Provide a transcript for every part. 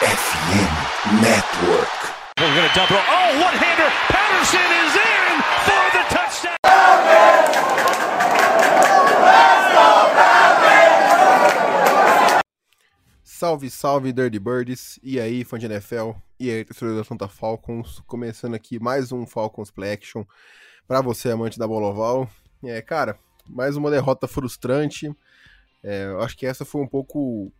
FM Network. We're going to double. Oh, one-hander. Patterson is in for the touchdown. Salve, salve, Dirty Birds! E aí, fã de NFL? E aí, torcedor da Santa Falcons? Começando aqui mais um Falcons Play Action pra você, amante da bola oval. É, cara, mais uma derrota frustrante. É, eu acho que essa foi um pouco.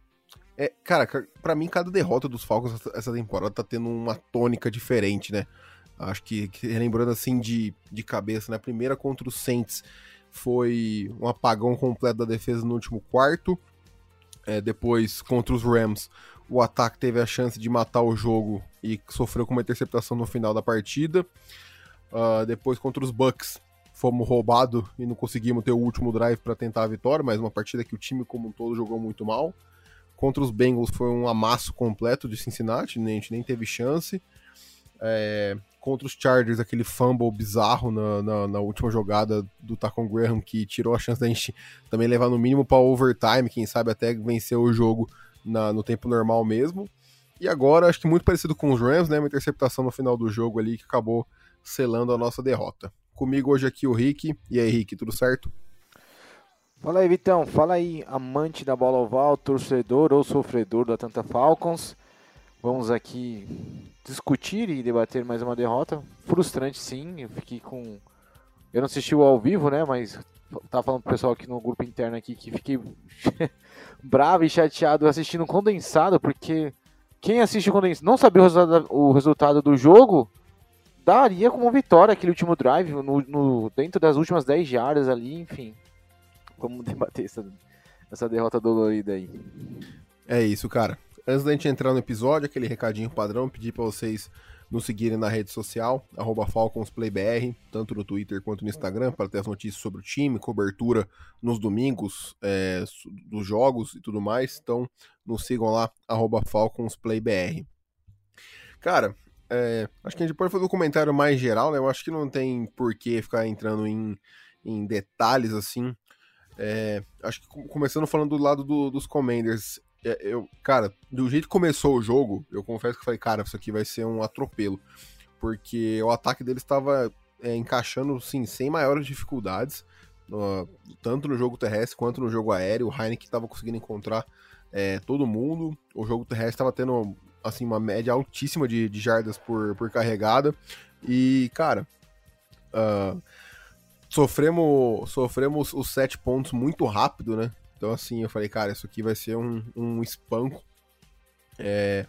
É, cara, para mim, cada derrota dos Falcons essa temporada tá tendo uma tônica diferente, né? Acho que, que lembrando assim de, de cabeça, né? A primeira contra os Saints foi um apagão completo da defesa no último quarto. É, depois, contra os Rams, o ataque teve a chance de matar o jogo e sofreu com uma interceptação no final da partida. Uh, depois, contra os Bucks, fomos roubados e não conseguimos ter o último drive para tentar a vitória, mas uma partida que o time como um todo jogou muito mal. Contra os Bengals foi um amasso completo de Cincinnati, a gente nem teve chance. É, contra os Chargers, aquele fumble bizarro na, na, na, última jogada do Tacon Graham, que tirou a chance da gente também levar no mínimo para overtime, quem sabe até vencer o jogo na, no tempo normal mesmo. E agora, acho que muito parecido com os Rams, né? Uma interceptação no final do jogo ali que acabou selando a nossa derrota. Comigo hoje aqui o Rick. E aí, Rick, tudo certo? Fala aí, Vitão. Fala aí, amante da bola oval, torcedor ou sofredor da Tanta Falcons. Vamos aqui discutir e debater mais uma derrota. Frustrante, sim. Eu fiquei com. Eu não assisti o ao vivo, né? Mas tava falando pro pessoal aqui no grupo interno aqui que fiquei bravo e chateado assistindo condensado, porque quem assiste condensado não sabia o resultado, o resultado do jogo, daria como vitória aquele último drive no, no, dentro das últimas 10 jardas ali, enfim. Vamos debater essa, essa derrota dolorida aí. É isso, cara. Antes da gente entrar no episódio, aquele recadinho padrão, pedir para vocês nos seguirem na rede social, FalconsPlayBR, tanto no Twitter quanto no Instagram, para ter as notícias sobre o time, cobertura nos domingos é, dos jogos e tudo mais. Então, nos sigam lá, FalconsPlayBR. Cara, é, acho que a gente pode fazer um comentário mais geral, né? Eu acho que não tem por que ficar entrando em, em detalhes assim. É, acho que começando falando do lado do, dos Commanders, é, eu, cara, do jeito que começou o jogo, eu confesso que falei, cara, isso aqui vai ser um atropelo. Porque o ataque deles estava é, encaixando, sim, sem maiores dificuldades, no, tanto no jogo terrestre quanto no jogo aéreo. O Heineken estava conseguindo encontrar é, todo mundo. O jogo terrestre estava tendo, assim, uma média altíssima de, de jardas por, por carregada. E, cara, uh, sofremos, sofremos os sete pontos muito rápido, né? Então, assim, eu falei, cara, isso aqui vai ser um, um espanco. É,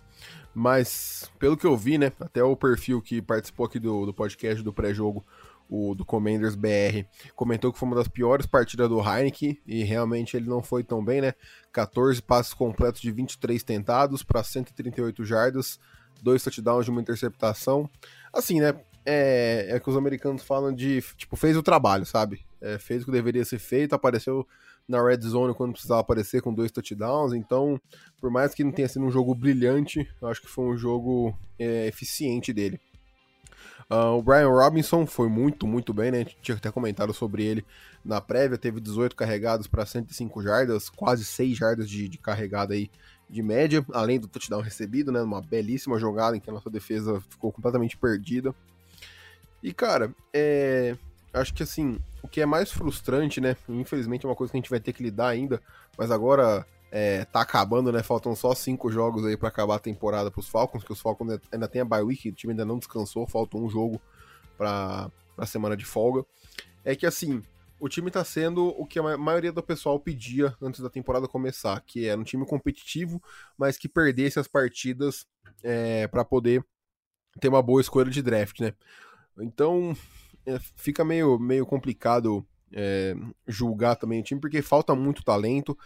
mas, pelo que eu vi, né, até o perfil que participou aqui do, do podcast do pré-jogo, o do Commanders BR, comentou que foi uma das piores partidas do Heineken, e realmente ele não foi tão bem, né? 14 passes completos de 23 tentados para 138 jardas, dois touchdowns de uma interceptação. Assim, né? É, é que os americanos falam de, tipo, fez o trabalho, sabe? É, fez o que deveria ser feito, apareceu na red zone quando precisava aparecer com dois touchdowns. Então, por mais que não tenha sido um jogo brilhante, eu acho que foi um jogo é, eficiente dele. Uh, o Brian Robinson foi muito, muito bem, né? Tinha até comentado sobre ele na prévia. Teve 18 carregados para 105 jardas, quase 6 jardas de, de carregada aí de média, além do touchdown recebido, né? Uma belíssima jogada em que a nossa defesa ficou completamente perdida. E, cara, é, acho que assim, o que é mais frustrante, né? Infelizmente é uma coisa que a gente vai ter que lidar ainda, mas agora é, tá acabando, né? Faltam só cinco jogos aí para acabar a temporada pros Falcons, que os Falcons ainda tem a bye week, o time ainda não descansou, falta um jogo pra, pra semana de folga. É que assim, o time tá sendo o que a maioria do pessoal pedia antes da temporada começar, que era um time competitivo, mas que perdesse as partidas é, para poder ter uma boa escolha de draft, né? Então, é, fica meio, meio complicado é, julgar também o time, porque falta muito talento.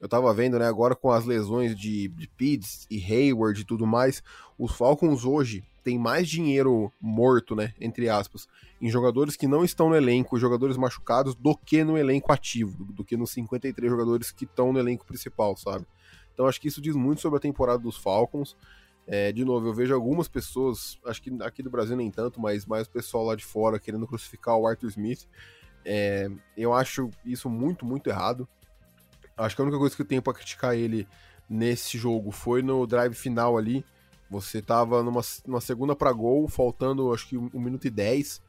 Eu tava vendo, né, agora com as lesões de, de Pids e Hayward e tudo mais, os Falcons hoje tem mais dinheiro morto, né, entre aspas, em jogadores que não estão no elenco, jogadores machucados, do que no elenco ativo, do que nos 53 jogadores que estão no elenco principal, sabe? Então acho que isso diz muito sobre a temporada dos Falcons. É, de novo, eu vejo algumas pessoas, acho que aqui do Brasil nem tanto, mas mais o pessoal lá de fora querendo crucificar o Arthur Smith. É, eu acho isso muito, muito errado. Acho que a única coisa que eu tenho para criticar ele nesse jogo foi no drive final ali. Você tava numa, numa segunda para gol, faltando acho que um, minuto e dez,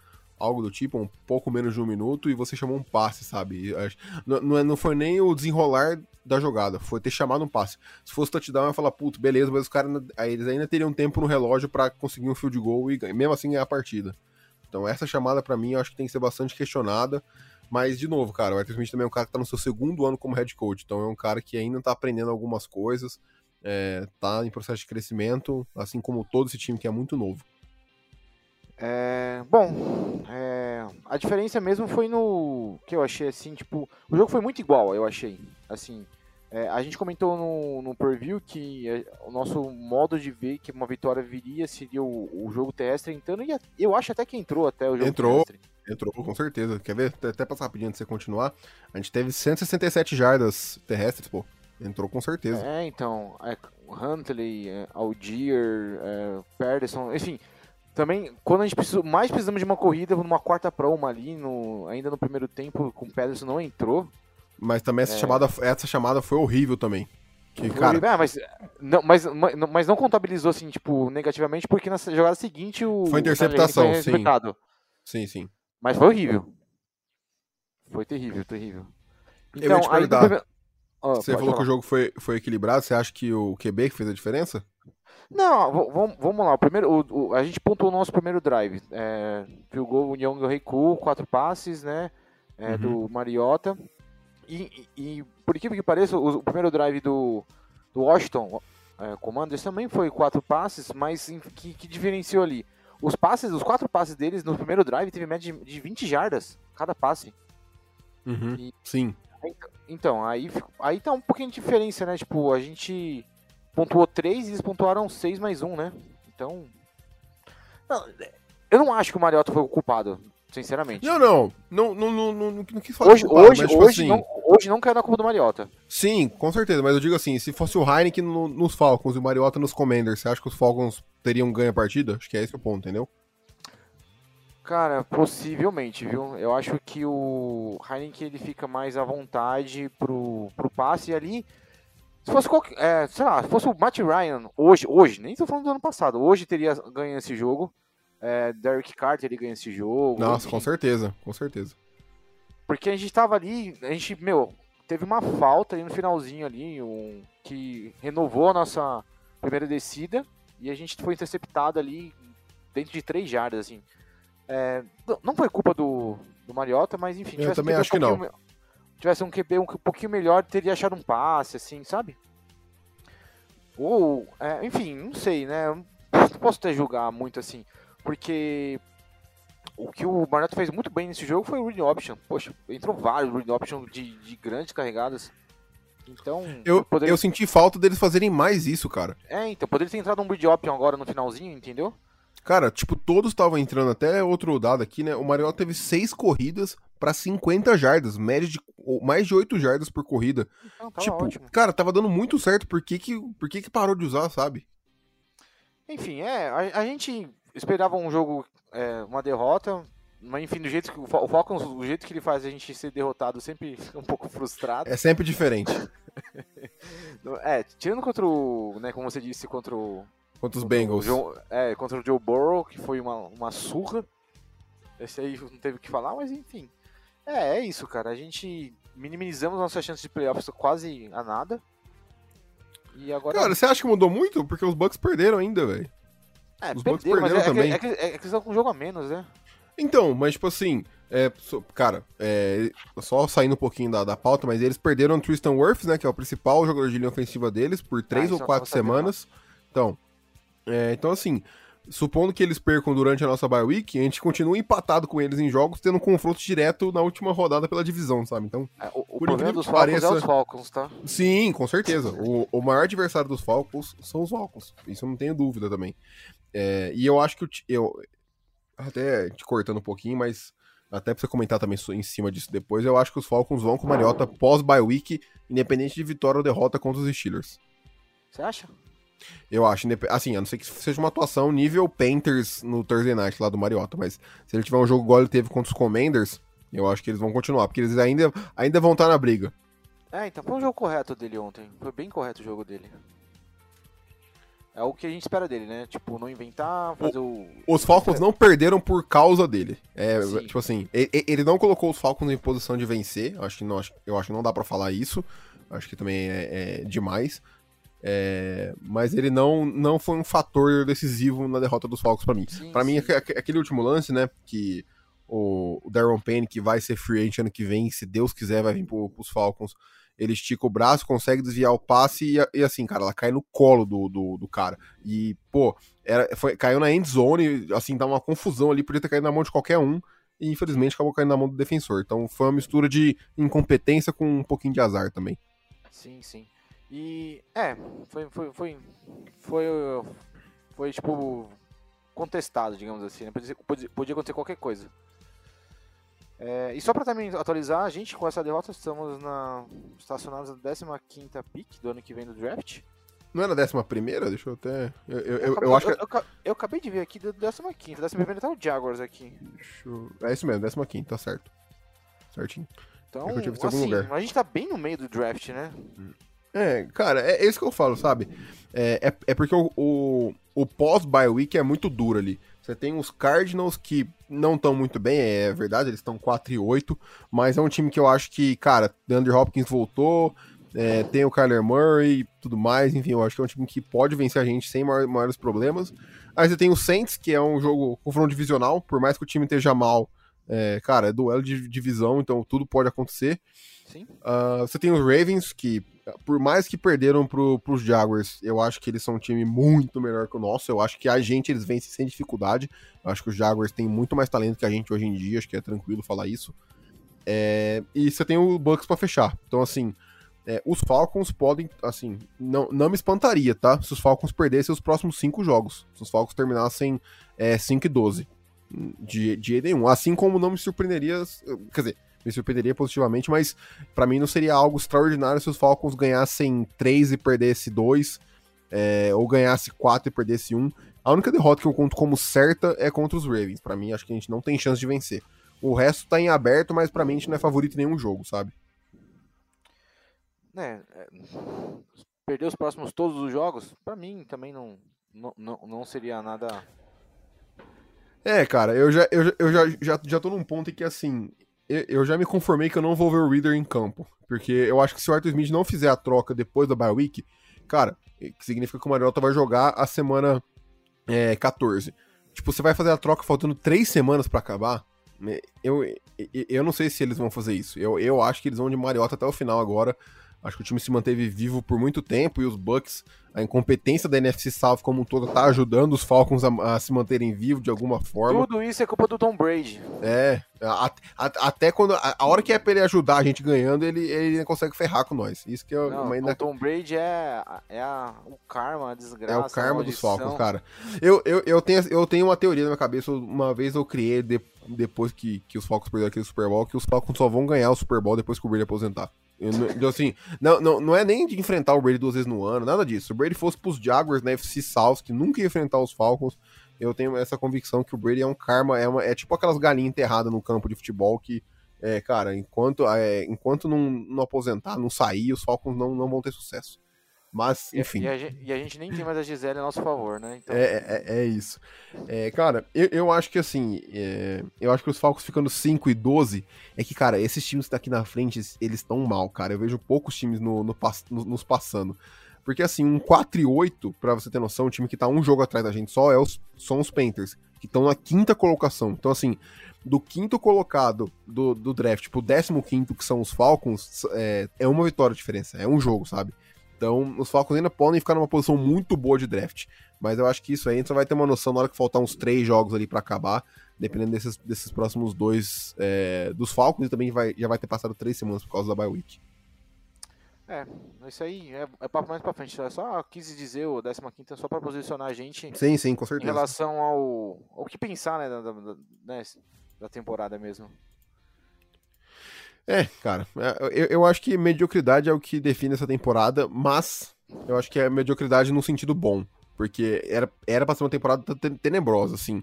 algo do tipo, um pouco menos de um minuto, e você chamou um passe, sabe? Não, é, não foi nem o desenrolar da jogada, foi ter chamado um passe. Se fosse touchdown, eu ia falar, puto, beleza, mas os caras eles ainda teriam tempo no relógio para conseguir um field goal e mesmo assim ganhar a partida. Então essa chamada para mim eu acho que tem que ser bastante questionada. Mas, de novo, cara, o Arthur Smith também é um cara que tá no seu segundo ano como head coach, então é um cara que ainda tá aprendendo algumas coisas, é, tá em processo de crescimento, assim como todo esse time que é muito novo. É, bom, é, a diferença mesmo foi no que eu achei assim, tipo, o jogo foi muito igual, eu achei, assim, é, a gente comentou no, no preview que é, o nosso modo de ver que uma vitória viria seria o, o jogo terrestre entrando, e eu acho até que entrou até o jogo entrou. terrestre. Entrou, com certeza. Quer ver? Até passar rapidinho antes de você continuar. A gente teve 167 jardas terrestres, pô. Entrou com certeza. É, então. É, Huntley, é, Algier, é, Pederson, enfim. Também, quando a gente precisa, mais precisamos de uma corrida, numa quarta para uma ali, no, ainda no primeiro tempo, com o Pederson não entrou. Mas também essa, é... chamada, essa chamada foi horrível também. Que, cara... Ah, mas, não, mas, mas não contabilizou assim, tipo, negativamente, porque na jogada seguinte o. Foi interceptação, foi sim. Sim, sim. Mas foi horrível. Foi terrível, terrível. Então, eu ia te perguntar, oh, você falou falar. que o jogo foi, foi equilibrado, você acha que o QB que fez a diferença? Não, vamos lá. O primeiro, o, o, a gente pontuou o nosso primeiro drive. É, o gol União do Reiku, quatro passes, né? É, uhum. Do Mariota. E, e, por incrível que pareça, o, o primeiro drive do, do Washington é, Commanders também foi quatro passes, mas que, que diferenciou ali? Os passes, os quatro passes deles no primeiro drive teve média de, de 20 jardas cada passe. Uhum, e, sim. Então, aí, aí tá um pouquinho de diferença, né? Tipo, a gente pontuou 3 e eles pontuaram 6 mais 1, né? Então. Não, eu não acho que o Mariota foi o culpado, sinceramente. Não, não. Não, não, não, não, não quis falar hoje, culpado, hoje, mas, tipo hoje, assim... não, hoje não caiu na culpa do Mariota. Sim, com certeza. Mas eu digo assim, se fosse o Heineken no, nos Falcons e o Mariota nos Commanders, você acha que os Falcons teriam ganho a partida? Acho que é esse o ponto, entendeu? Cara, possivelmente, viu? Eu acho que o Heineken ele fica mais à vontade pro, pro passe e ali. Se fosse qualquer, é, sei lá, se fosse o Matt Ryan hoje, hoje, nem tô falando do ano passado, hoje teria ganho esse jogo. É, Derek Carter ele ganha esse jogo. Nossa, enfim. com certeza, com certeza. Porque a gente tava ali, a gente, meu, teve uma falta ali no finalzinho ali, um, que renovou a nossa primeira descida e a gente foi interceptado ali dentro de três jardas, assim. É, não foi culpa do, do Mariota, mas enfim. Eu também acho um que não. Tivesse um QB um, um pouquinho melhor, teria achado um passe, assim, sabe? Ou, é, enfim, não sei, né? Não posso até julgar muito assim, porque o que o Mariota fez muito bem nesse jogo foi o read option. Poxa, entrou vários read option de, de grandes carregadas. Então. Eu, poderia... eu senti falta deles fazerem mais isso, cara. É, então, poderia ter entrado um read option agora no finalzinho, entendeu? Cara, tipo, todos estavam entrando, até outro dado aqui, né? O Mariota teve seis corridas para 50 jardas, média de mais de 8 jardas por corrida. Então, tipo, ótimo. cara, tava dando muito certo, por que que, por que que parou de usar, sabe? Enfim, é, a, a gente esperava um jogo, é, uma derrota, mas enfim, do jeito que o Falcons, do jeito que ele faz a gente ser derrotado sempre um pouco frustrado. É sempre diferente. é, tirando contra o, né, como você disse, contra o Contra os Bengals. Joe, é, contra o Joe Burrow, que foi uma, uma surra. Esse aí não teve o que falar, mas enfim. É, é isso, cara. A gente minimizamos nossas chances de playoffs quase a nada. E agora... Cara, você acha que mudou muito? Porque os Bucks perderam ainda, velho. É, os Bucks perderam, é, também. É que, é, que, é que eles estão com um jogo a menos, né? Então, mas tipo assim, é, cara, é, só saindo um pouquinho da, da pauta, mas eles perderam o Tristan Wirfs, né, que é o principal jogador de linha ofensiva deles, por três ah, ou quatro semanas. Então, é, então, assim, supondo que eles percam durante a nossa bye week, a gente continua empatado com eles em jogos, tendo um confronto direto na última rodada pela divisão, sabe? Então, é, o, o problema dos Falcons pareça... é os Falcons, tá? Sim, com certeza. o, o maior adversário dos Falcons são os Falcons. Isso eu não tenho dúvida também. É, e eu acho que eu, até te cortando um pouquinho, mas até pra você comentar também em cima disso depois, eu acho que os Falcons vão com Mariota pós bye week, independente de vitória ou derrota contra os Steelers. Você acha? Eu acho, assim, a não ser que seja uma atuação nível Painters no Thursday Night lá do Mariota, mas se ele tiver um jogo igual ele teve contra os Commanders, eu acho que eles vão continuar, porque eles ainda, ainda vão estar na briga. É, então foi um jogo correto dele ontem. Foi bem correto o jogo dele. É o que a gente espera dele, né? Tipo, não inventar, fazer o. Os Falcons não perderam por causa dele. É, Sim. tipo assim, ele não colocou os Falcons em posição de vencer. Eu acho que não, eu acho que não dá pra falar isso. Acho que também é, é demais. É, mas ele não, não foi um fator decisivo na derrota dos Falcons pra mim. Pra mim, aquele último lance, né? Que o, o Darren Payne, que vai ser free agent ano que vem, se Deus quiser, vai vir pro, pros Falcons. Ele estica o braço, consegue desviar o passe e, e assim, cara, ela cai no colo do, do, do cara. E, pô, era, foi, caiu na end zone, assim, dá uma confusão ali, podia ter caído na mão de qualquer um. E infelizmente acabou caindo na mão do defensor. Então foi uma mistura de incompetência com um pouquinho de azar também. Sim, sim. E. É, foi. Foi. Foi. Foi, foi, tipo. Contestado, digamos assim. Né? Podia, podia- podia acontecer qualquer coisa. É, e só pra também atualizar, a gente com essa derrota estamos na, estacionados na 15 pick do ano que vem do draft. Não era a décima primeira? Deixa eu até. Eu, eu, eu, acabei, eu acho que. eu, acabei de ver aqui do 15. 15 primeira tá o Jaguars aqui. eu- É isso mesmo, décima quinta, tá certo. Certinho. Então, É assim, a gente tá bem no meio do draft, né? É, cara, é, é isso que eu falo, sabe? É, é, é porque o, o, o pós-bye week é muito duro ali. Você tem os Cardinals que não estão muito bem, é verdade, eles estão 4 e 8, mas é um time que eu acho que, cara, DeAndre Hopkins voltou, é, tem o Kyler Murray e tudo mais, enfim, eu acho que é um time que pode vencer a gente sem maior- maiores problemas. Aí você tem o Saints, que é um jogo confronto divisional, por mais que o time esteja mal, é, cara, é duelo de divisão, então tudo pode acontecer. Sim. Ah, você tem os Ravens, que por mais que perderam pro, pros Jaguars, eu acho que eles são um time muito melhor que o nosso. Eu acho que a gente eles vencem sem dificuldade. Eu acho que os Jaguars têm muito mais talento que a gente hoje em dia, acho que é tranquilo falar isso. É, e você tem o Bucks pra fechar. Então, assim, é, os Falcons podem, assim, não, não me espantaria, tá? Se os Falcons perdessem os próximos cinco jogos. Se os Falcons terminassem é, 5 e 12 de, de nenhum. Assim como não me surpreenderia, quer dizer, me surpreenderia positivamente, mas pra mim não seria algo extraordinário se os Falcons ganhassem 3 e perdesse 2, é, ou ganhasse 4 e perdesse 1. A única derrota que eu conto como certa é contra os Ravens. Pra mim, acho que a gente não tem chance de vencer. O resto tá em aberto, mas pra mim a gente não é favorito em nenhum jogo, sabe? né, é, perder os próximos todos os jogos, pra mim também não, não, não seria nada. É, cara, eu já, eu, eu já, já, já tô num ponto em que, assim, eu, eu já me conformei que eu não vou ver o Reader em campo. Porque eu acho que se o Arthur Smith não fizer a troca depois da bye week, cara, significa que o Mariota vai jogar a semana é, 14. Tipo, você vai fazer a troca faltando três semanas pra acabar? né? Eu, eu, eu não sei se eles vão fazer isso. Eu, eu acho que eles vão de Mariota até o final agora. Acho que o time se manteve vivo por muito tempo e os Bucks, a incompetência da NFC South como um todo, tá ajudando os Falcons a, a se manterem vivos de alguma forma. Tudo isso é culpa do Tom Brady. É, a- a- até quando. A, hora que é pra ele ajudar a gente ganhando, ele, ele consegue ferrar com nós. Isso que é, Não, uma, o Tom Brady é, é o karma, a é desgraça. o a karma dos. Falcons, cara. Eu, eu, eu, tenho, eu tenho uma teoria na minha cabeça. Uma vez eu criei, de- depois que, que os Falcons perderam aquele Super Bowl, que os Falcons só vão ganhar o Super Bowl depois que o Brady aposentar. Eu Então, assim, não, não, não é nem de enfrentar o Brady duas vezes no ano, nada disso. O Brady fosse pros Jaguars na FC South, que nunca ia enfrentar os Falcons, eu tenho essa convicção que o Brady é um karma, é, uma, é tipo aquelas galinhas enterradas no campo de futebol que, é, cara, enquanto, é, enquanto não, não aposentar, não sair, os Falcons não, não vão ter sucesso. Mas, enfim. E, a gente, e a gente nem tem mais a Gisele a nosso favor, né? Então, É, é, é isso. É, cara, eu, eu acho que assim, é, eu acho que os Falcons ficando 5 e 12, é que, cara, esses times daqui na frente, eles estão mal, cara. Eu vejo poucos times no, no no- nos passando. Porque assim, um 4 e 8, pra você ter noção, um time que tá um jogo atrás da gente só é os, são os Panthers, que estão na quinta colocação. Então, assim, do quinto colocado do, do draft pro décimo quinto, que são os Falcons, é, é uma vitória de diferença, é um jogo, sabe? Então, os Falcons ainda podem ficar numa posição muito boa de draft. Mas eu acho que isso aí a gente só vai ter uma noção na hora que faltar uns três jogos ali pra acabar, dependendo desses, desses próximos dois é, dos Falcons, e também vai, já vai ter passado três semanas por causa da bye week. É, isso aí é, é papo mais pra frente. Eu só quis dizer o 15 só pra posicionar a gente Sim, sim, com em certeza. relação ao, ao que pensar, né, da, da, da- né, da temporada mesmo. É, cara, é, eu, eu acho que mediocridade é o que define essa temporada, mas eu acho que é mediocridade num sentido bom, porque era, era pra ser uma temporada te- tenebrosa, assim.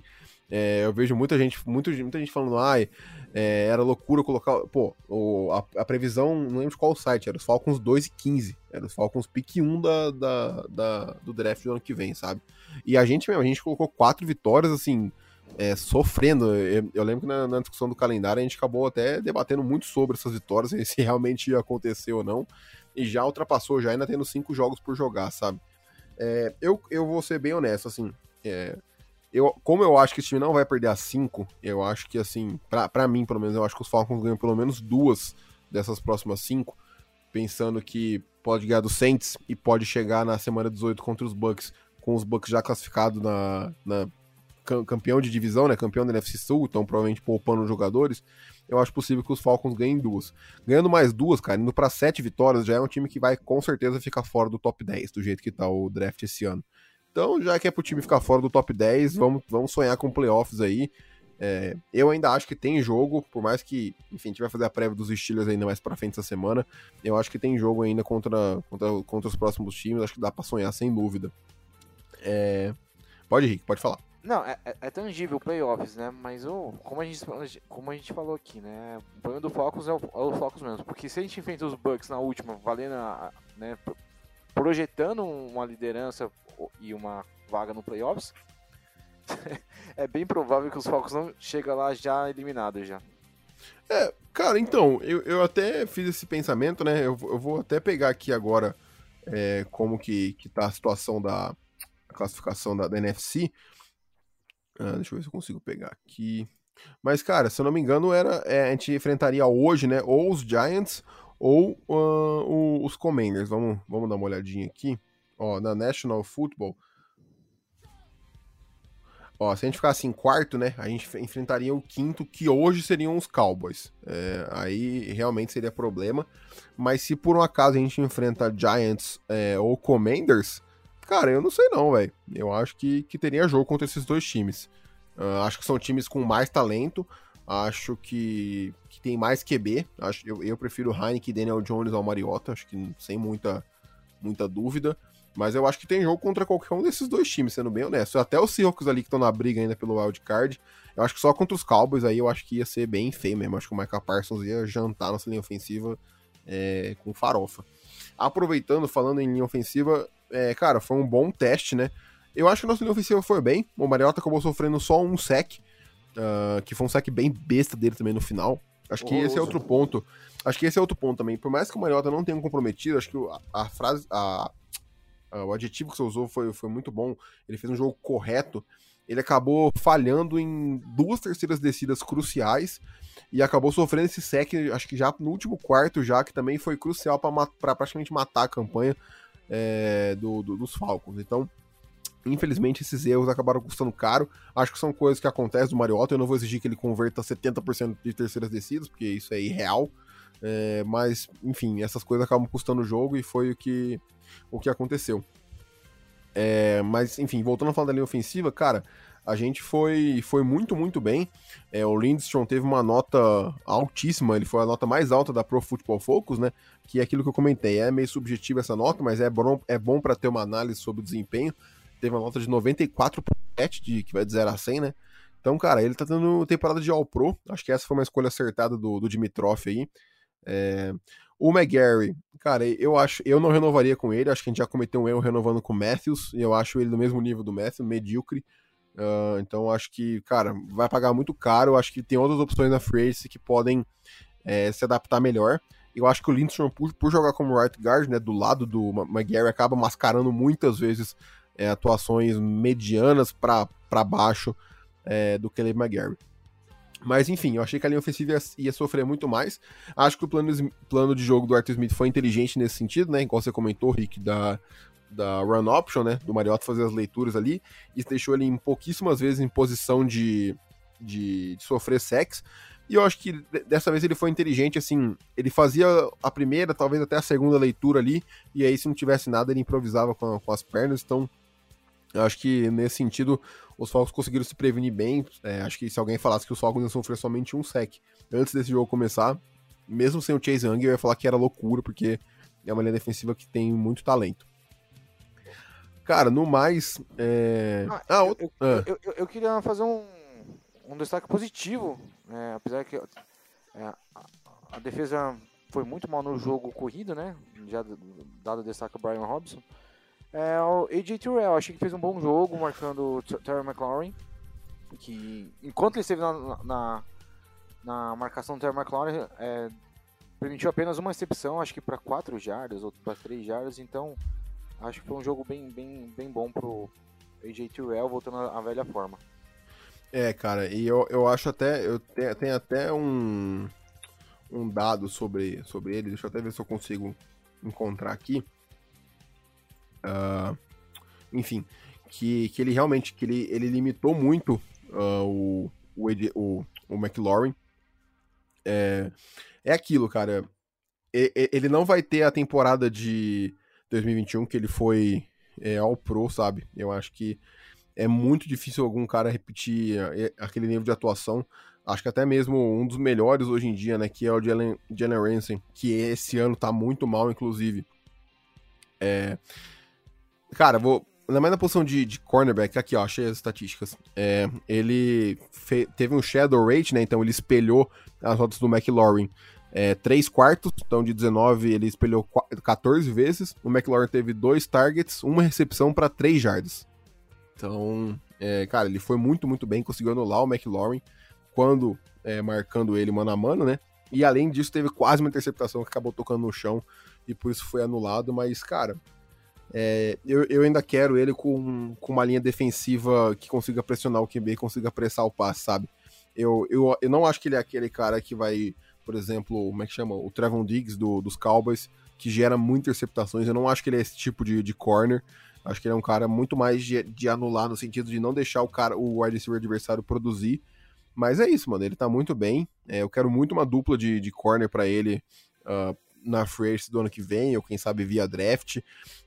É, eu vejo muita gente, muita, muita gente falando, ai, é, era loucura colocar. Pô, o, a, a, previsão, não lembro de qual site, era os Falcons 2 e 15. Era os Falcons pick 1 da, da, da, do draft do ano que vem, sabe? E a gente mesmo, a gente colocou quatro vitórias, assim, é, sofrendo. Eu, eu, lembro que na, na, discussão do calendário a gente acabou até debatendo muito sobre essas vitórias, se realmente ia acontecer ou não. E já ultrapassou, já ainda tendo cinco jogos por jogar, sabe? É, eu, eu vou ser bem honesto, assim. É, eu, como eu acho que esse time não vai perder a 5, eu acho que, assim, para mim, pelo menos, eu acho que os Falcons ganham pelo menos duas dessas próximas cinco, pensando que pode ganhar do Saints e pode chegar na semana 18 contra os Bucks, com os Bucks já classificados na, na campeão de divisão, né, campeão da NFC Sul, então provavelmente poupando os jogadores, eu acho possível que os Falcons ganhem duas. Ganhando mais duas, cara, indo para sete vitórias, já é um time que vai com certeza ficar fora do top 10, do jeito que tá o draft esse ano. Então, já que é pro time ficar fora do top 10, vamos, vamos sonhar com playoffs aí. É, eu ainda acho que tem jogo, por mais que, enfim, a gente vai fazer a prévia dos Steelers ainda mais pra frente essa semana. Eu acho que tem jogo ainda contra, contra, contra os próximos times, acho que dá pra sonhar sem dúvida. É... Pode, Rick, pode falar. Não, é, é, é tangível playoffs, né? Mas o, como, a gente, como a gente falou aqui, né? O problema do Falcons é o, é o Falcons mesmo. Porque se a gente enfrenta os Bucks na última, valendo, a, né? Projetando uma liderança e uma vaga no playoffs, é bem provável que os Falcons não chegam lá já eliminados já. É, cara, então, eu, eu até fiz esse pensamento, né? Eu, eu vou até pegar aqui agora é, como que, que tá a situação da classificação da, da NFC. Ah, deixa eu ver se eu consigo pegar aqui. Mas, cara, se eu não me engano, era, é, a gente enfrentaria hoje, né? Ou os Giants ou uh, os Commanders. Vamos, vamos dar uma olhadinha aqui. Ó, na National Football. Ó, se a gente ficasse em quarto, né? A gente enfrentaria o quinto, que hoje seriam os Cowboys. É, aí realmente seria problema. Mas se por um acaso a gente enfrenta Giants é, ou Commanders, cara, eu não sei não, velho. Eu acho que, que teria jogo contra esses dois times. Uh, acho que são times com mais talento. Acho que, que tem mais QB. Acho, eu, eu prefiro Heineken, Daniel Jones ao Mariota. Acho que sem muita, muita dúvida. Mas eu acho que tem jogo contra qualquer um desses dois times, sendo bem honesto. Até os Seahawks ali que estão na briga ainda pelo wild card. Eu acho que só contra os Cowboys aí eu acho que ia ser bem feio mesmo. Acho que o Micah Parsons ia jantar nossa linha ofensiva é, com farofa. Aproveitando, falando em linha ofensiva, é, cara, foi um bom teste, né? Eu acho que nossa linha ofensiva foi bem. O Mariota acabou sofrendo só um sec, uh, que foi um sec bem besta dele também no final. Acho que esse é outro ponto. Acho que esse é outro ponto também. Por mais que o Mariota não tenha um comprometido, acho que a, a frase, a, Uh, o adjetivo que você usou foi, foi muito bom. Ele fez um jogo correto. Ele acabou falhando em duas terceiras descidas cruciais e acabou sofrendo esse sec, acho que já no último quarto, já que também foi crucial para praticamente matar a campanha é, do, do, dos Falcons. Então, infelizmente, esses erros acabaram custando caro. Acho que são coisas que acontecem do Mariota. Eu não vou exigir que ele converta 70% de terceiras descidas, porque isso é irreal. É, mas, enfim, essas coisas acabam custando o jogo e foi o que, o que aconteceu. É, mas, enfim, voltando a falar da linha ofensiva, cara, a gente foi, foi muito, muito bem. É, o Lindstrom teve uma nota altíssima, ele foi a nota mais alta da Pro Football Focus, né? Que é aquilo que eu comentei, é meio subjetiva essa nota, mas é bom, é bom para ter uma análise sobre o desempenho. Teve uma nota de 94.7, de, que vai de 0 a 100, né? Então, cara, ele tá tendo temporada de All-Pro. Acho que essa foi uma escolha acertada do, do Dimitrov aí. É... O McGarry, cara, eu acho, eu não renovaria com ele, acho que a gente já cometeu um erro renovando com o Matthews, e eu acho ele no mesmo nível do Matthews, medíocre. Uh, então acho que, cara, vai pagar muito caro. Acho que tem outras opções na free que podem é, se adaptar melhor. Eu acho que o Lindstrom, por, por, jogar como right guard, né, do lado do McGarry, acaba mascarando muitas vezes é, atuações medianas para baixo é, do Caleb McGarry. Mas enfim, eu achei que a linha ofensiva ia, ia, sofrer muito mais. Acho que o plano, plano de jogo do Arthur Smith foi inteligente nesse sentido, né? Igual você comentou, Rick, da, da run option, né? Do Mariota fazer as leituras ali. Isso deixou ele em pouquíssimas vezes em posição de, de, de sofrer sex. E eu acho que dessa vez ele foi inteligente, assim, ele fazia a primeira, talvez até a segunda leitura ali, e aí se não tivesse nada ele improvisava com, com as pernas, então eu acho que nesse sentido os Falcons conseguiram se prevenir bem. É, acho que se alguém falasse que os Falcons iam sofrer somente um sec antes desse jogo começar, mesmo sem o Chase Young, eu ia falar que era loucura, porque é uma linha defensiva que tem muito talento. Cara, no mais. É... Ah, ah, eu, eu, ah. eu, eu, queria fazer um, um destaque positivo, é, apesar que é, a, a, defesa foi muito mal no jogo corrido, né? Já dado destaque ao Brian Robson. É o AJ Terrell, achei que fez um bom jogo, marcando o Terry McLaurin. Que enquanto ele esteve na, na, na marcação do Terry McLaurin, é, permitiu apenas uma recepção, acho que para 4 jardas ou para 3 jardas, então acho que foi um jogo bem, bem, bem bom pro AJ Terrell voltando à velha forma. É, cara, e eu, eu acho até, eu tenho, tenho até um, um dado sobre, sobre ele, deixa eu até ver se eu consigo encontrar aqui. Uh, enfim, que, que ele realmente que ele, ele limitou muito uh, o, o, o, o McLaurin. É, é aquilo, cara. Ele não vai ter a temporada de 2021 que ele foi é, ao Pro, sabe? Eu acho que é muito difícil algum cara repetir é, aquele nível de atuação. Acho que até mesmo um dos melhores hoje em dia, né? Que é o Jalen Ransom, que esse ano tá muito mal, inclusive. É, Cara, vou. Ainda mais na posição de, de cornerback, aqui ó, achei as estatísticas. É, ele fe... teve um shadow rate, né? Então ele espelhou as rotas do McLaurin é, 3 quartos, então de 19 ele espelhou 14 vezes. O McLaurin teve dois targets, uma recepção para 3 jardas. Então, é, cara, ele foi muito, muito bem, conseguiu anular o McLaurin quando é, marcando ele mano a mano, né? E além disso, teve quase uma interceptação que acabou tocando no chão e por isso foi anulado. Mas, cara, é, eu, eu, ainda quero ele com, com uma linha defensiva que consiga pressionar o QB, consiga pressar o passe, sabe? Eu, eu, eu não acho que ele é aquele cara que vai, por exemplo, como é que chama? O Trevon Diggs do, dos Cowboys, que gera muitas interceptações. Eu não acho que ele é esse tipo de, de corner. Acho que ele é um cara muito mais de, de anular, no sentido de não deixar o cara, o wide receiver adversário produzir. Mas é isso, mano. Ele tá muito bem. É, eu quero muito uma dupla de, de corner para ele. Uh, na free do ano que vem, ou quem sabe via draft.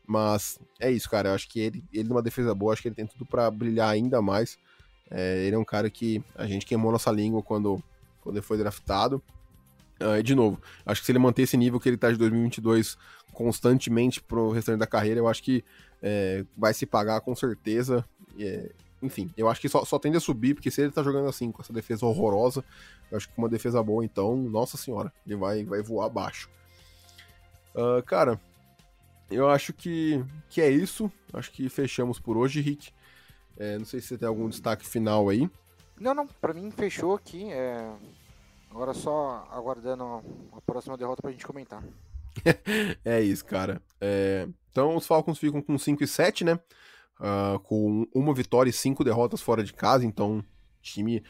Mas é isso, cara. Eu acho que ele, ele numa defesa boa, acho que ele tem tudo para brilhar ainda mais. É, ele é um cara que a gente queimou nossa língua quando, quando ele foi draftado. Uh, de novo, acho que se ele manter esse nível que ele tá de 2022 constantemente pro restante da carreira, eu acho que é, vai se pagar com certeza. É, enfim, eu acho que só, só tende a subir, porque se ele tá jogando assim, com essa defesa horrorosa, eu acho que com uma defesa boa, então, nossa senhora, ele vai, vai voar abaixo. Uh, cara, eu acho que, que é isso. Acho que fechamos por hoje, Rick. É, não sei se você tem algum destaque final aí. Não, não, pra mim fechou aqui. É... Agora só aguardando a próxima derrota pra gente comentar. é isso, cara. É... Então os Falcons ficam com 5 e 7, né? Uh, com uma vitória e cinco derrotas fora de casa, então time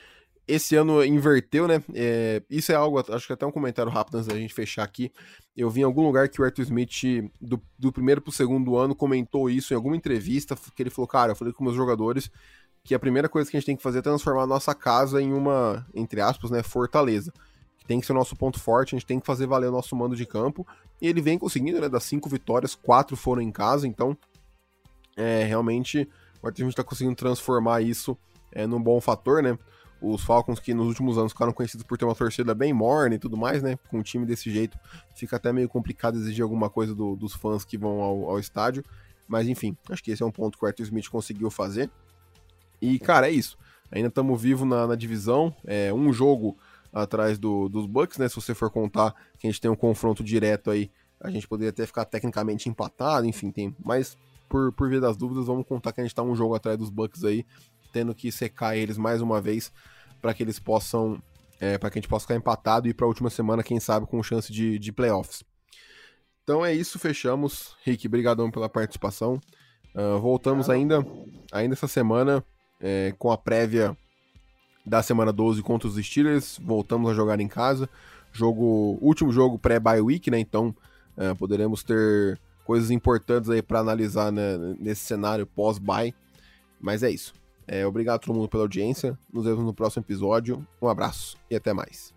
esse ano inverteu, né? É, isso é algo, acho que até um comentário rápido antes da gente fechar aqui. Eu vi em algum lugar que o Arthur Smith, do, do primeiro pro segundo ano, comentou isso em alguma entrevista, que ele falou, cara, eu falei com meus jogadores que a primeira coisa que a gente tem que fazer é transformar a nossa casa em uma, entre aspas, né, fortaleza. Que tem que ser o nosso ponto forte, a gente tem que fazer valer o nosso mando de campo. E ele vem conseguindo, né, das cinco vitórias, quatro foram em casa, então é, realmente o Arthur Smith tá conseguindo transformar isso é, num bom fator, né? Os Falcons que nos últimos anos ficaram conhecidos por ter uma torcida bem morna e tudo mais, né? Com um time desse jeito, fica até meio complicado exigir alguma coisa do, dos fãs que vão ao, ao, estádio. Mas enfim, acho que esse é um ponto que o Arthur Smith conseguiu fazer. E, cara, é isso. Ainda estamos vivos na, na, divisão. É um jogo atrás do, dos Bucks, né? Se você for contar que a gente tem um confronto direto aí, a gente poderia até ficar tecnicamente empatado, enfim, tem. Mas por, por via das dúvidas, vamos contar que a gente tá um jogo atrás dos Bucks aí, tendo que secar eles mais uma vez para que eles possam, é, para que a gente possa ficar empatado e ir para a última semana, quem sabe, com chance de, de playoffs. Então é isso, fechamos. Rick, brigadão pela participação. Uh, voltamos ainda, ainda essa semana é, com a prévia da semana 12 contra os Steelers. Voltamos a jogar em casa. Jogo, último jogo pré-bye week, né? Então uh, poderemos ter coisas importantes aí para analisar né, nesse cenário pós-bye. Mas é isso. É, obrigado a todo mundo pela audiência. Nos vemos no próximo episódio. Um abraço e até mais.